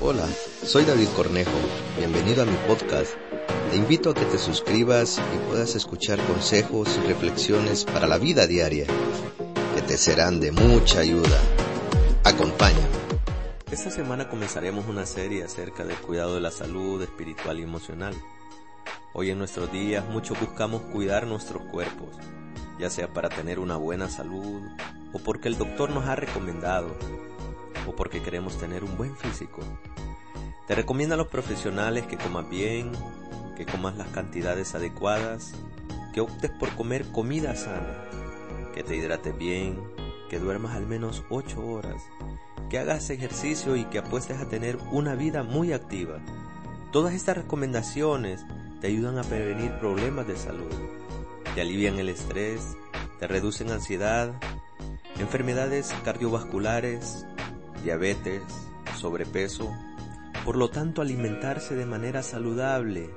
Hola, soy David Cornejo. Bienvenido a mi podcast. Te invito a que te suscribas y puedas escuchar consejos y reflexiones para la vida diaria que te serán de mucha ayuda. Acompáñame. Esta semana comenzaremos una serie acerca del cuidado de la salud espiritual y emocional. Hoy en nuestros días muchos buscamos cuidar nuestros cuerpos, ya sea para tener una buena salud o porque el doctor nos ha recomendado o porque queremos tener un buen físico. Te recomiendo a los profesionales que comas bien, que comas las cantidades adecuadas, que optes por comer comida sana, que te hidrates bien, que duermas al menos 8 horas, que hagas ejercicio y que apuestes a tener una vida muy activa. Todas estas recomendaciones te ayudan a prevenir problemas de salud, te alivian el estrés, te reducen ansiedad, enfermedades cardiovasculares, diabetes, sobrepeso. Por lo tanto, alimentarse de manera saludable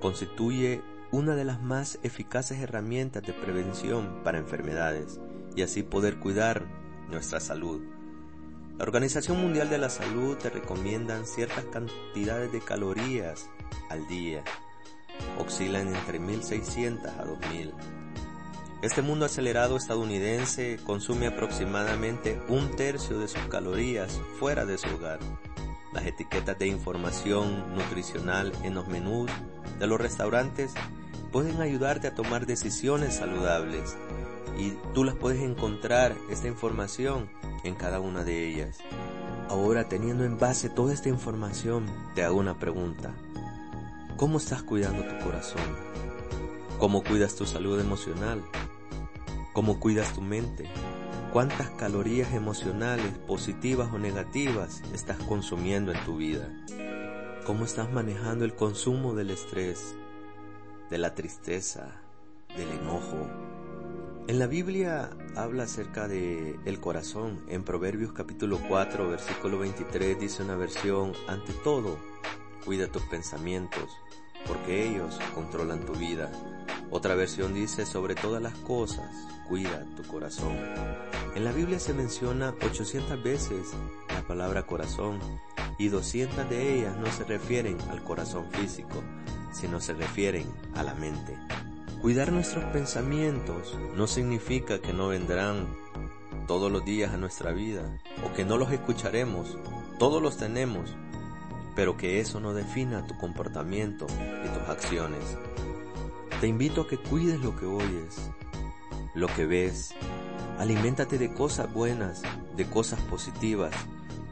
constituye una de las más eficaces herramientas de prevención para enfermedades y así poder cuidar nuestra salud. La Organización Mundial de la Salud te recomiendan ciertas cantidades de calorías al día. Oscilan entre 1600 a 2000 este mundo acelerado estadounidense consume aproximadamente un tercio de sus calorías fuera de su hogar. Las etiquetas de información nutricional en los menús de los restaurantes pueden ayudarte a tomar decisiones saludables y tú las puedes encontrar esta información en cada una de ellas. Ahora teniendo en base toda esta información, te hago una pregunta. ¿Cómo estás cuidando tu corazón? ¿Cómo cuidas tu salud emocional? ¿Cómo cuidas tu mente? ¿Cuántas calorías emocionales, positivas o negativas, estás consumiendo en tu vida? ¿Cómo estás manejando el consumo del estrés, de la tristeza, del enojo? En la Biblia habla acerca de el corazón. En Proverbios capítulo 4, versículo 23 dice una versión, ante todo, cuida tus pensamientos, porque ellos controlan tu vida. Otra versión dice, sobre todas las cosas, cuida tu corazón. En la Biblia se menciona 800 veces la palabra corazón y 200 de ellas no se refieren al corazón físico, sino se refieren a la mente. Cuidar nuestros pensamientos no significa que no vendrán todos los días a nuestra vida o que no los escucharemos, todos los tenemos, pero que eso no defina tu comportamiento y tus acciones. Te invito a que cuides lo que oyes, lo que ves. Aliméntate de cosas buenas, de cosas positivas.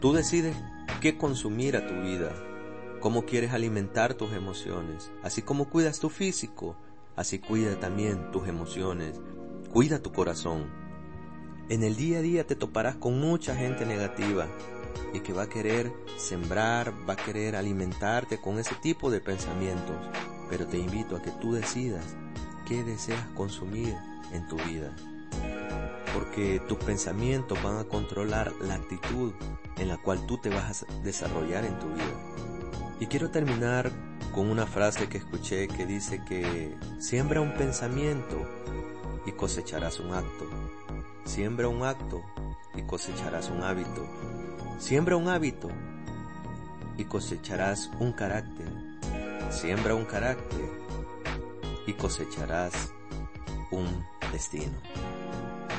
Tú decides qué consumir a tu vida, cómo quieres alimentar tus emociones. Así como cuidas tu físico, así cuida también tus emociones. Cuida tu corazón. En el día a día te toparás con mucha gente negativa y que va a querer sembrar, va a querer alimentarte con ese tipo de pensamientos. Pero te invito a que tú decidas qué deseas consumir en tu vida. Porque tus pensamientos van a controlar la actitud en la cual tú te vas a desarrollar en tu vida. Y quiero terminar con una frase que escuché que dice que siembra un pensamiento y cosecharás un acto. Siembra un acto y cosecharás un hábito. Siembra un hábito y cosecharás un carácter. Siembra un carácter y cosecharás un destino.